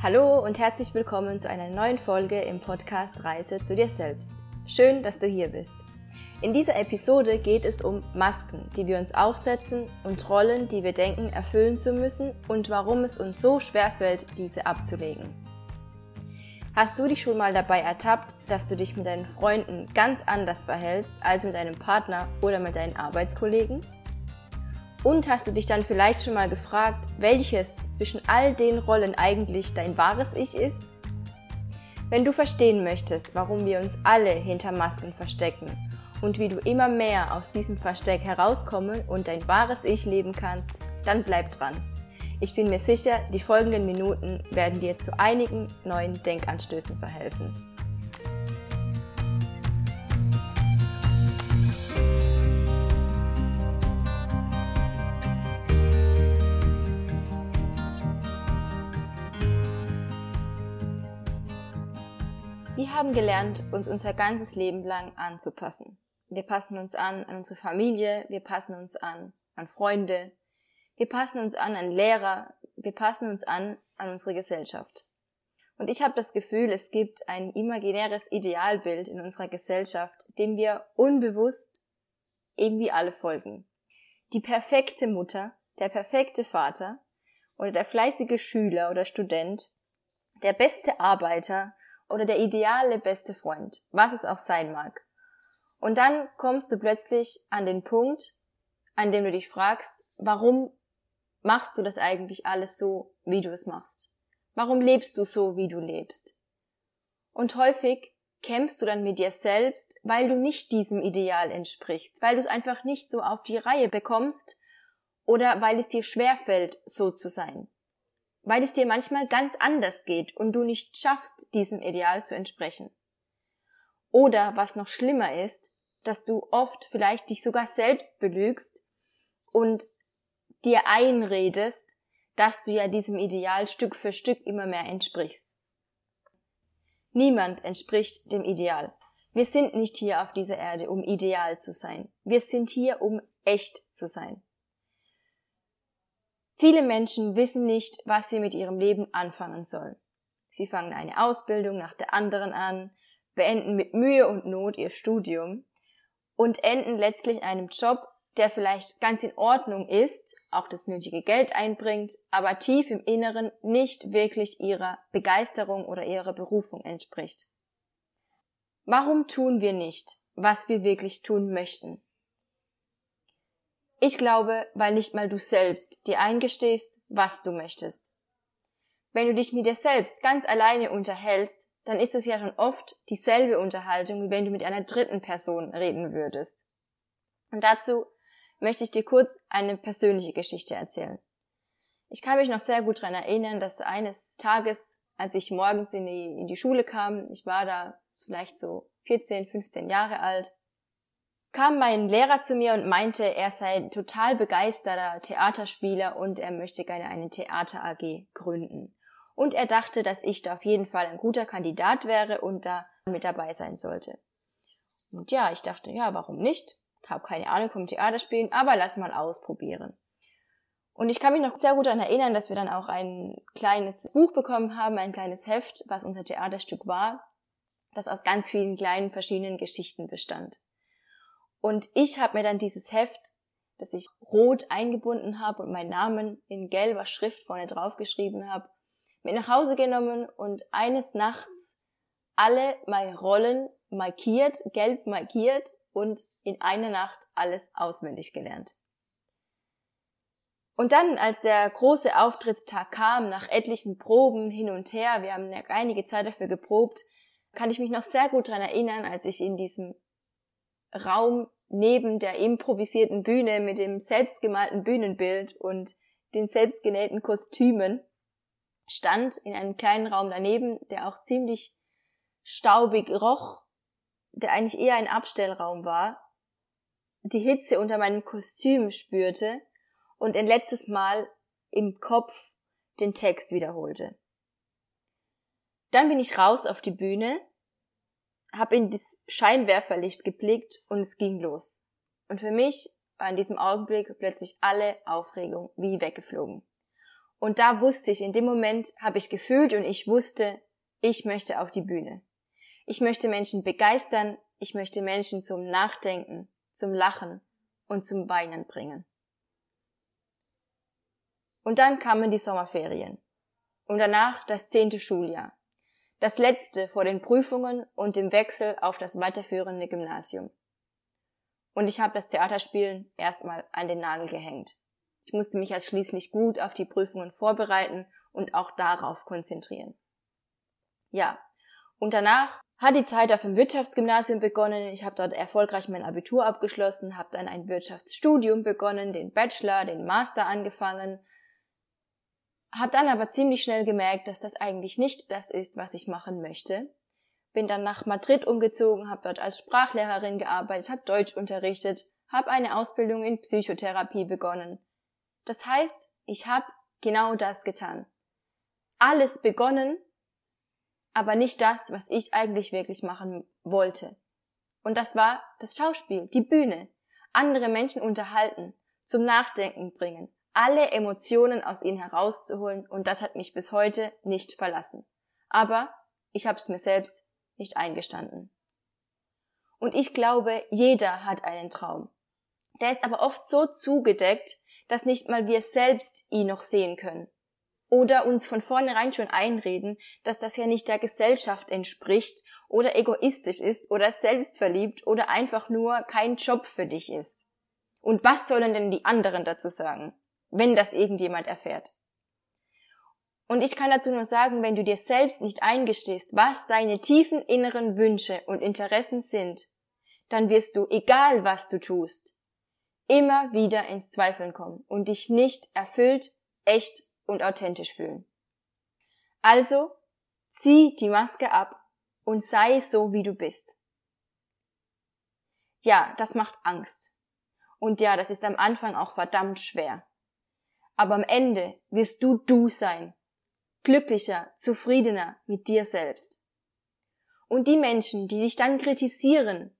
Hallo und herzlich willkommen zu einer neuen Folge im Podcast Reise zu dir selbst. Schön, dass du hier bist. In dieser Episode geht es um Masken, die wir uns aufsetzen und Rollen, die wir denken erfüllen zu müssen und warum es uns so schwer fällt, diese abzulegen. Hast du dich schon mal dabei ertappt, dass du dich mit deinen Freunden ganz anders verhältst als mit deinem Partner oder mit deinen Arbeitskollegen? Und hast du dich dann vielleicht schon mal gefragt, welches zwischen all den Rollen eigentlich dein wahres Ich ist? Wenn du verstehen möchtest, warum wir uns alle hinter Masken verstecken und wie du immer mehr aus diesem Versteck herauskommen und dein wahres Ich leben kannst, dann bleib dran. Ich bin mir sicher, die folgenden Minuten werden dir zu einigen neuen Denkanstößen verhelfen. Haben gelernt, uns unser ganzes Leben lang anzupassen. Wir passen uns an an unsere Familie, wir passen uns an an Freunde, wir passen uns an an Lehrer, wir passen uns an an unsere Gesellschaft. Und ich habe das Gefühl, es gibt ein imaginäres Idealbild in unserer Gesellschaft, dem wir unbewusst irgendwie alle folgen. Die perfekte Mutter, der perfekte Vater oder der fleißige Schüler oder Student, der beste Arbeiter oder der ideale beste Freund, was es auch sein mag. Und dann kommst du plötzlich an den Punkt, an dem du dich fragst, warum machst du das eigentlich alles so, wie du es machst? Warum lebst du so, wie du lebst? Und häufig kämpfst du dann mit dir selbst, weil du nicht diesem Ideal entsprichst, weil du es einfach nicht so auf die Reihe bekommst oder weil es dir schwerfällt, so zu sein weil es dir manchmal ganz anders geht und du nicht schaffst, diesem Ideal zu entsprechen. Oder was noch schlimmer ist, dass du oft vielleicht dich sogar selbst belügst und dir einredest, dass du ja diesem Ideal Stück für Stück immer mehr entsprichst. Niemand entspricht dem Ideal. Wir sind nicht hier auf dieser Erde, um ideal zu sein. Wir sind hier, um echt zu sein. Viele Menschen wissen nicht, was sie mit ihrem Leben anfangen sollen. Sie fangen eine Ausbildung nach der anderen an, beenden mit Mühe und Not ihr Studium und enden letztlich in einem Job, der vielleicht ganz in Ordnung ist, auch das nötige Geld einbringt, aber tief im Inneren nicht wirklich ihrer Begeisterung oder ihrer Berufung entspricht. Warum tun wir nicht, was wir wirklich tun möchten? Ich glaube, weil nicht mal du selbst dir eingestehst, was du möchtest. Wenn du dich mit dir selbst ganz alleine unterhältst, dann ist es ja schon oft dieselbe Unterhaltung, wie wenn du mit einer dritten Person reden würdest. Und dazu möchte ich dir kurz eine persönliche Geschichte erzählen. Ich kann mich noch sehr gut daran erinnern, dass eines Tages, als ich morgens in die, in die Schule kam, ich war da vielleicht so 14, 15 Jahre alt, kam mein Lehrer zu mir und meinte, er sei total begeisterter Theaterspieler und er möchte gerne eine Theater AG gründen. Und er dachte, dass ich da auf jeden Fall ein guter Kandidat wäre und da mit dabei sein sollte. Und ja, ich dachte, ja, warum nicht? Hab keine Ahnung vom Theaterspielen, aber lass mal ausprobieren. Und ich kann mich noch sehr gut daran erinnern, dass wir dann auch ein kleines Buch bekommen haben, ein kleines Heft, was unser Theaterstück war, das aus ganz vielen kleinen verschiedenen Geschichten bestand. Und ich habe mir dann dieses Heft, das ich rot eingebunden habe und meinen Namen in gelber Schrift vorne drauf geschrieben habe, mit nach Hause genommen und eines Nachts alle meine Rollen markiert, gelb markiert und in einer Nacht alles auswendig gelernt. Und dann, als der große Auftrittstag kam, nach etlichen Proben hin und her, wir haben einige Zeit dafür geprobt, kann ich mich noch sehr gut daran erinnern, als ich in diesem Raum neben der improvisierten Bühne mit dem selbstgemalten Bühnenbild und den selbstgenähten Kostümen stand in einem kleinen Raum daneben, der auch ziemlich staubig roch, der eigentlich eher ein Abstellraum war, die Hitze unter meinem Kostüm spürte und ein letztes Mal im Kopf den Text wiederholte. Dann bin ich raus auf die Bühne habe in das Scheinwerferlicht geblickt und es ging los. Und für mich war in diesem Augenblick plötzlich alle Aufregung wie weggeflogen. Und da wusste ich, in dem Moment habe ich gefühlt und ich wusste, ich möchte auf die Bühne. Ich möchte Menschen begeistern, ich möchte Menschen zum Nachdenken, zum Lachen und zum Weinen bringen. Und dann kamen die Sommerferien. Und danach das zehnte Schuljahr. Das letzte vor den Prüfungen und dem Wechsel auf das weiterführende Gymnasium. Und ich habe das Theaterspielen erstmal an den Nagel gehängt. Ich musste mich als schließlich gut auf die Prüfungen vorbereiten und auch darauf konzentrieren. Ja, und danach hat die Zeit auf dem Wirtschaftsgymnasium begonnen. Ich habe dort erfolgreich mein Abitur abgeschlossen, habe dann ein Wirtschaftsstudium begonnen, den Bachelor, den Master angefangen, habe dann aber ziemlich schnell gemerkt, dass das eigentlich nicht das ist, was ich machen möchte. Bin dann nach Madrid umgezogen, habe dort als Sprachlehrerin gearbeitet, habe Deutsch unterrichtet, habe eine Ausbildung in Psychotherapie begonnen, das heißt, ich habe genau das getan. Alles begonnen, aber nicht das, was ich eigentlich wirklich machen wollte. Und das war das Schauspiel, die Bühne. Andere Menschen unterhalten, zum Nachdenken bringen, alle Emotionen aus ihnen herauszuholen und das hat mich bis heute nicht verlassen. Aber ich habe es mir selbst nicht eingestanden. Und ich glaube, jeder hat einen Traum. Der ist aber oft so zugedeckt, dass nicht mal wir selbst ihn noch sehen können. Oder uns von vornherein schon einreden, dass das ja nicht der Gesellschaft entspricht oder egoistisch ist oder selbstverliebt oder einfach nur kein Job für dich ist. Und was sollen denn die anderen dazu sagen, wenn das irgendjemand erfährt? Und ich kann dazu nur sagen, wenn du dir selbst nicht eingestehst, was deine tiefen inneren Wünsche und Interessen sind, dann wirst du, egal was du tust, immer wieder ins Zweifeln kommen und dich nicht erfüllt, echt und authentisch fühlen. Also zieh die Maske ab und sei so, wie du bist. Ja, das macht Angst. Und ja, das ist am Anfang auch verdammt schwer. Aber am Ende wirst du du sein. Glücklicher, zufriedener mit dir selbst. Und die Menschen, die dich dann kritisieren,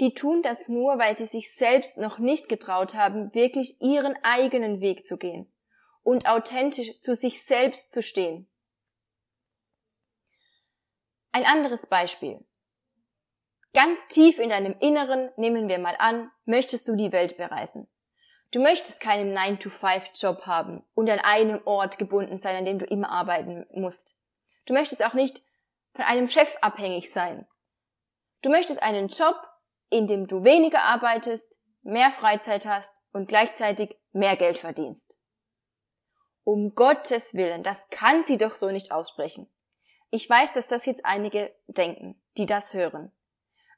die tun das nur, weil sie sich selbst noch nicht getraut haben, wirklich ihren eigenen Weg zu gehen und authentisch zu sich selbst zu stehen. Ein anderes Beispiel. Ganz tief in deinem Inneren, nehmen wir mal an, möchtest du die Welt bereisen. Du möchtest keinen 9-to-5-Job haben und an einem Ort gebunden sein, an dem du immer arbeiten musst. Du möchtest auch nicht von einem Chef abhängig sein. Du möchtest einen Job, indem du weniger arbeitest, mehr Freizeit hast und gleichzeitig mehr Geld verdienst. Um Gottes Willen, das kann sie doch so nicht aussprechen. Ich weiß, dass das jetzt einige denken, die das hören.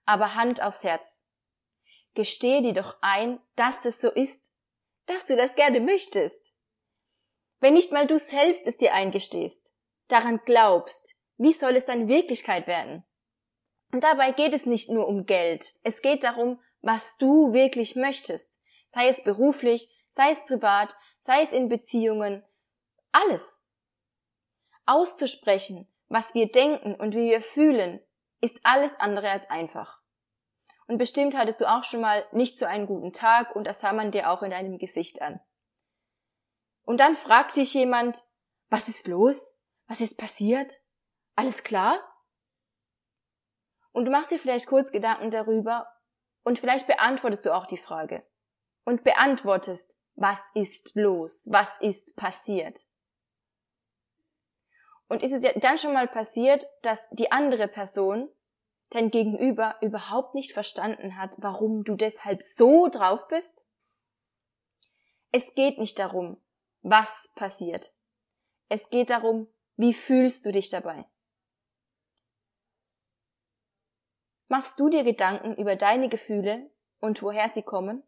Aber Hand aufs Herz. Gestehe dir doch ein, dass es so ist, dass du das gerne möchtest. Wenn nicht mal du selbst es dir eingestehst, daran glaubst, wie soll es dann Wirklichkeit werden? Und dabei geht es nicht nur um Geld. Es geht darum, was du wirklich möchtest. Sei es beruflich, sei es privat, sei es in Beziehungen. Alles. Auszusprechen, was wir denken und wie wir fühlen, ist alles andere als einfach. Und bestimmt hattest du auch schon mal nicht so einen guten Tag und das sah man dir auch in deinem Gesicht an. Und dann fragt dich jemand, was ist los? Was ist passiert? Alles klar? Und du machst dir vielleicht kurz Gedanken darüber und vielleicht beantwortest du auch die Frage. Und beantwortest, was ist los? Was ist passiert? Und ist es dann schon mal passiert, dass die andere Person, dein Gegenüber, überhaupt nicht verstanden hat, warum du deshalb so drauf bist? Es geht nicht darum, was passiert. Es geht darum, wie fühlst du dich dabei? Machst du dir Gedanken über deine Gefühle und woher sie kommen?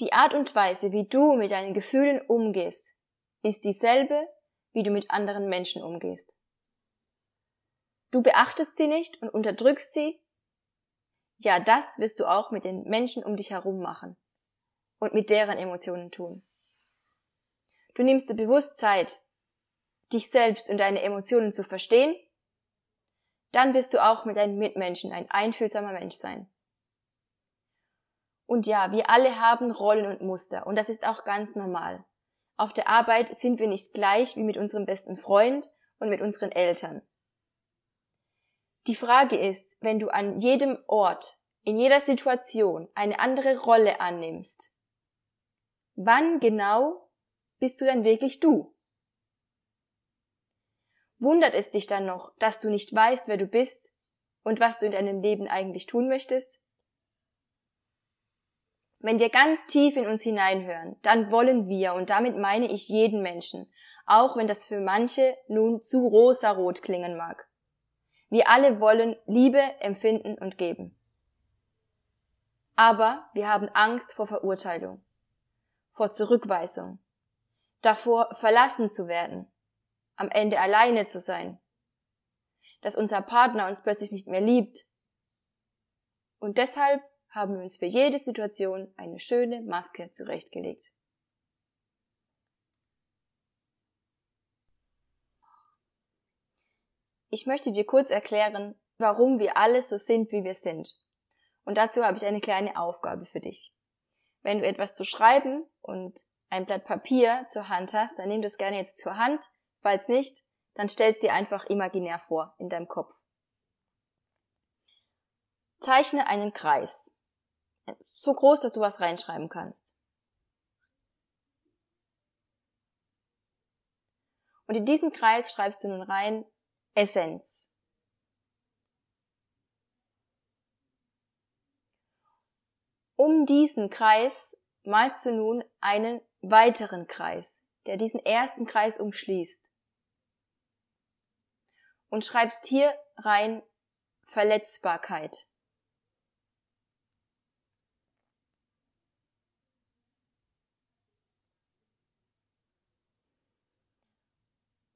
Die Art und Weise, wie du mit deinen Gefühlen umgehst, ist dieselbe, wie du mit anderen Menschen umgehst. Du beachtest sie nicht und unterdrückst sie? Ja, das wirst du auch mit den Menschen um dich herum machen und mit deren Emotionen tun. Du nimmst dir bewusst Zeit, dich selbst und deine Emotionen zu verstehen dann wirst du auch mit deinen Mitmenschen ein einfühlsamer Mensch sein. Und ja, wir alle haben Rollen und Muster und das ist auch ganz normal. Auf der Arbeit sind wir nicht gleich wie mit unserem besten Freund und mit unseren Eltern. Die Frage ist, wenn du an jedem Ort, in jeder Situation eine andere Rolle annimmst, wann genau bist du dann wirklich du? Wundert es dich dann noch, dass du nicht weißt, wer du bist und was du in deinem Leben eigentlich tun möchtest? Wenn wir ganz tief in uns hineinhören, dann wollen wir, und damit meine ich jeden Menschen, auch wenn das für manche nun zu rosarot klingen mag. Wir alle wollen Liebe empfinden und geben. Aber wir haben Angst vor Verurteilung, vor Zurückweisung, davor verlassen zu werden, am Ende alleine zu sein, dass unser Partner uns plötzlich nicht mehr liebt. Und deshalb haben wir uns für jede Situation eine schöne Maske zurechtgelegt. Ich möchte dir kurz erklären, warum wir alle so sind, wie wir sind. Und dazu habe ich eine kleine Aufgabe für dich. Wenn du etwas zu schreiben und ein Blatt Papier zur Hand hast, dann nimm das gerne jetzt zur Hand Falls nicht, dann stellst dir einfach imaginär vor in deinem Kopf. Zeichne einen Kreis. So groß, dass du was reinschreiben kannst. Und in diesen Kreis schreibst du nun rein Essenz. Um diesen Kreis malst du nun einen weiteren Kreis, der diesen ersten Kreis umschließt. Und schreibst hier rein Verletzbarkeit.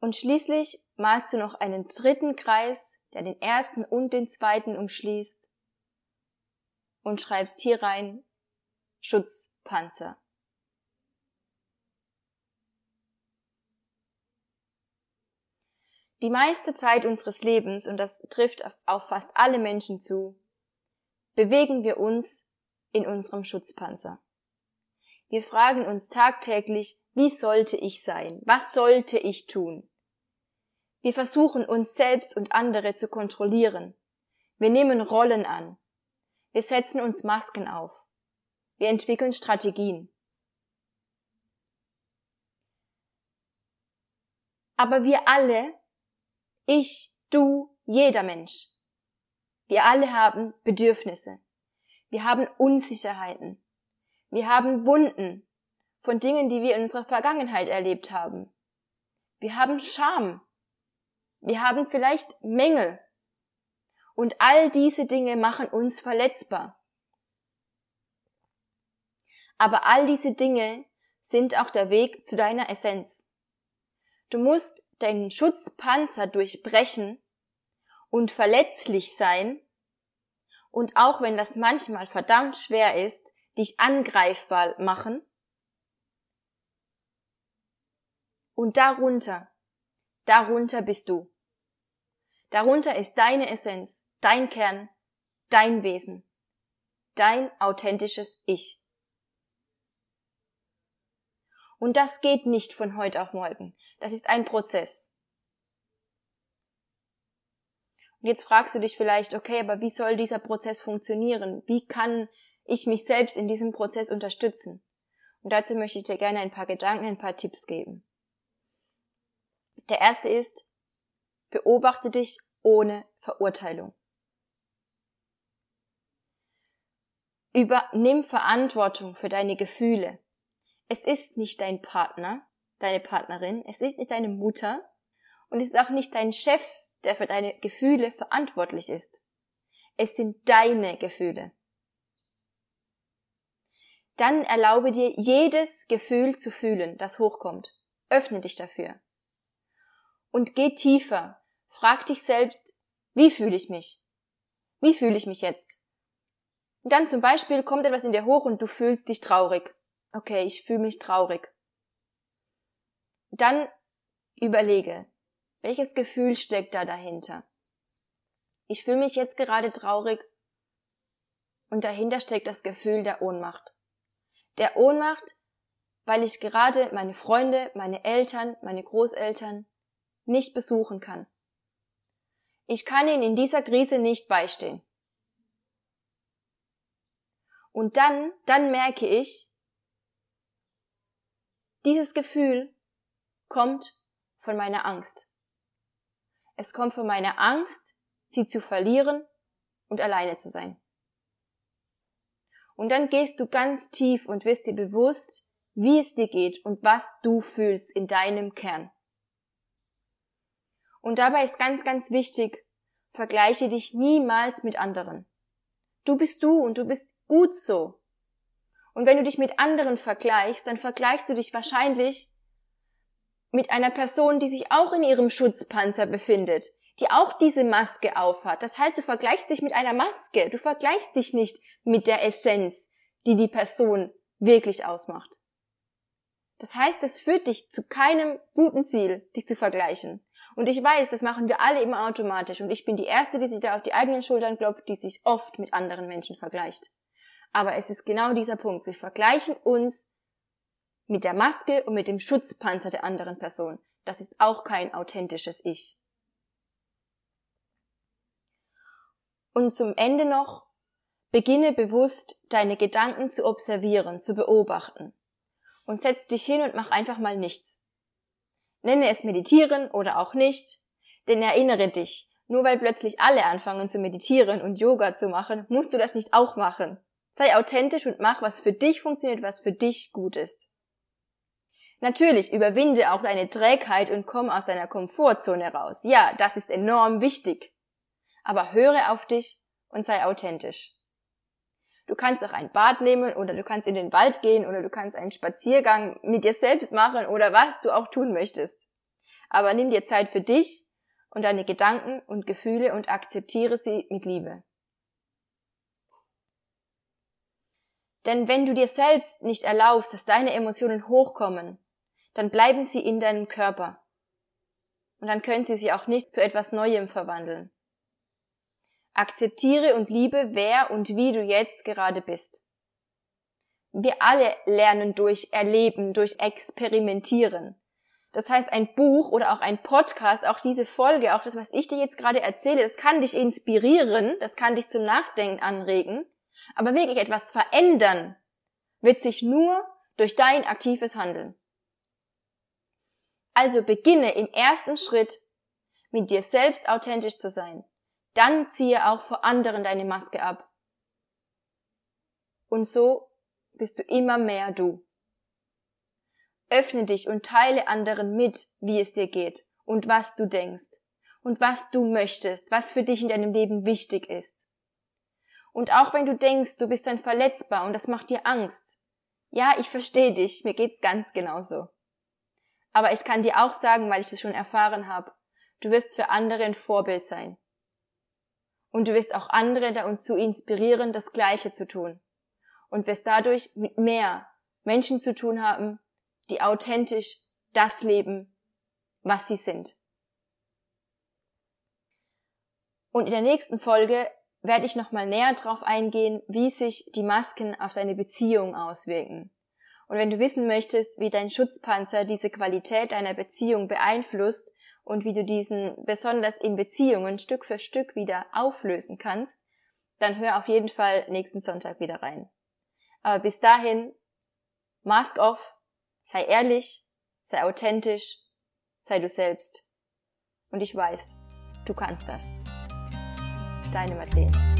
Und schließlich malst du noch einen dritten Kreis, der den ersten und den zweiten umschließt und schreibst hier rein Schutzpanzer. Die meiste Zeit unseres Lebens, und das trifft auf fast alle Menschen zu, bewegen wir uns in unserem Schutzpanzer. Wir fragen uns tagtäglich, wie sollte ich sein? Was sollte ich tun? Wir versuchen uns selbst und andere zu kontrollieren. Wir nehmen Rollen an. Wir setzen uns Masken auf. Wir entwickeln Strategien. Aber wir alle ich, du, jeder Mensch. Wir alle haben Bedürfnisse. Wir haben Unsicherheiten. Wir haben Wunden von Dingen, die wir in unserer Vergangenheit erlebt haben. Wir haben Scham. Wir haben vielleicht Mängel. Und all diese Dinge machen uns verletzbar. Aber all diese Dinge sind auch der Weg zu deiner Essenz. Du musst deinen Schutzpanzer durchbrechen und verletzlich sein und auch wenn das manchmal verdammt schwer ist, dich angreifbar machen. Und darunter, darunter bist du. Darunter ist deine Essenz, dein Kern, dein Wesen, dein authentisches Ich. Und das geht nicht von heute auf morgen. Das ist ein Prozess. Und jetzt fragst du dich vielleicht, okay, aber wie soll dieser Prozess funktionieren? Wie kann ich mich selbst in diesem Prozess unterstützen? Und dazu möchte ich dir gerne ein paar Gedanken, ein paar Tipps geben. Der erste ist, beobachte dich ohne Verurteilung. Übernimm Verantwortung für deine Gefühle. Es ist nicht dein Partner, deine Partnerin, es ist nicht deine Mutter und es ist auch nicht dein Chef, der für deine Gefühle verantwortlich ist. Es sind deine Gefühle. Dann erlaube dir jedes Gefühl zu fühlen, das hochkommt. Öffne dich dafür. Und geh tiefer. Frag dich selbst, wie fühle ich mich? Wie fühle ich mich jetzt? Und dann zum Beispiel kommt etwas in dir hoch und du fühlst dich traurig okay, ich fühle mich traurig. Dann überlege, welches Gefühl steckt da dahinter? Ich fühle mich jetzt gerade traurig und dahinter steckt das Gefühl der Ohnmacht. Der Ohnmacht, weil ich gerade meine Freunde, meine Eltern, meine Großeltern nicht besuchen kann. Ich kann ihnen in dieser Krise nicht beistehen. Und dann, dann merke ich, dieses Gefühl kommt von meiner Angst. Es kommt von meiner Angst, sie zu verlieren und alleine zu sein. Und dann gehst du ganz tief und wirst dir bewusst, wie es dir geht und was du fühlst in deinem Kern. Und dabei ist ganz, ganz wichtig, vergleiche dich niemals mit anderen. Du bist du und du bist gut so. Und wenn du dich mit anderen vergleichst, dann vergleichst du dich wahrscheinlich mit einer Person, die sich auch in ihrem Schutzpanzer befindet, die auch diese Maske aufhat. Das heißt, du vergleichst dich mit einer Maske, du vergleichst dich nicht mit der Essenz, die die Person wirklich ausmacht. Das heißt, es führt dich zu keinem guten Ziel, dich zu vergleichen. Und ich weiß, das machen wir alle immer automatisch. Und ich bin die Erste, die sich da auf die eigenen Schultern klopft, die sich oft mit anderen Menschen vergleicht. Aber es ist genau dieser Punkt. Wir vergleichen uns mit der Maske und mit dem Schutzpanzer der anderen Person. Das ist auch kein authentisches Ich. Und zum Ende noch, beginne bewusst deine Gedanken zu observieren, zu beobachten. Und setz dich hin und mach einfach mal nichts. Nenne es meditieren oder auch nicht, denn erinnere dich, nur weil plötzlich alle anfangen zu meditieren und Yoga zu machen, musst du das nicht auch machen. Sei authentisch und mach, was für dich funktioniert, was für dich gut ist. Natürlich überwinde auch deine Trägheit und komm aus deiner Komfortzone raus. Ja, das ist enorm wichtig aber höre auf dich und sei authentisch. Du kannst auch ein Bad nehmen oder du kannst in den Wald gehen oder du kannst einen Spaziergang mit dir selbst machen oder was du auch tun möchtest. Aber nimm dir Zeit für dich und deine Gedanken und Gefühle und akzeptiere sie mit Liebe. Denn wenn du dir selbst nicht erlaubst, dass deine Emotionen hochkommen, dann bleiben sie in deinem Körper. Und dann können sie sich auch nicht zu etwas Neuem verwandeln. Akzeptiere und liebe, wer und wie du jetzt gerade bist. Wir alle lernen durch Erleben, durch Experimentieren. Das heißt, ein Buch oder auch ein Podcast, auch diese Folge, auch das, was ich dir jetzt gerade erzähle, das kann dich inspirieren, das kann dich zum Nachdenken anregen, aber wirklich etwas verändern wird sich nur durch dein aktives Handeln. Also beginne im ersten Schritt mit dir selbst authentisch zu sein dann ziehe auch vor anderen deine Maske ab. Und so bist du immer mehr du. Öffne dich und teile anderen mit, wie es dir geht und was du denkst und was du möchtest, was für dich in deinem Leben wichtig ist. Und auch wenn du denkst, du bist dann verletzbar und das macht dir Angst. Ja, ich verstehe dich, mir geht's ganz genauso. Aber ich kann dir auch sagen, weil ich das schon erfahren habe, du wirst für andere ein Vorbild sein. Und du wirst auch andere dazu inspirieren, das Gleiche zu tun. Und wirst dadurch mit mehr Menschen zu tun haben, die authentisch das leben, was sie sind. Und in der nächsten Folge werde ich nochmal näher darauf eingehen, wie sich die Masken auf deine Beziehung auswirken. Und wenn du wissen möchtest, wie dein Schutzpanzer diese Qualität deiner Beziehung beeinflusst, und wie du diesen besonders in Beziehungen Stück für Stück wieder auflösen kannst, dann hör auf jeden Fall nächsten Sonntag wieder rein. Aber bis dahin, mask off, sei ehrlich, sei authentisch, sei du selbst. Und ich weiß, du kannst das. Deine Madeleine.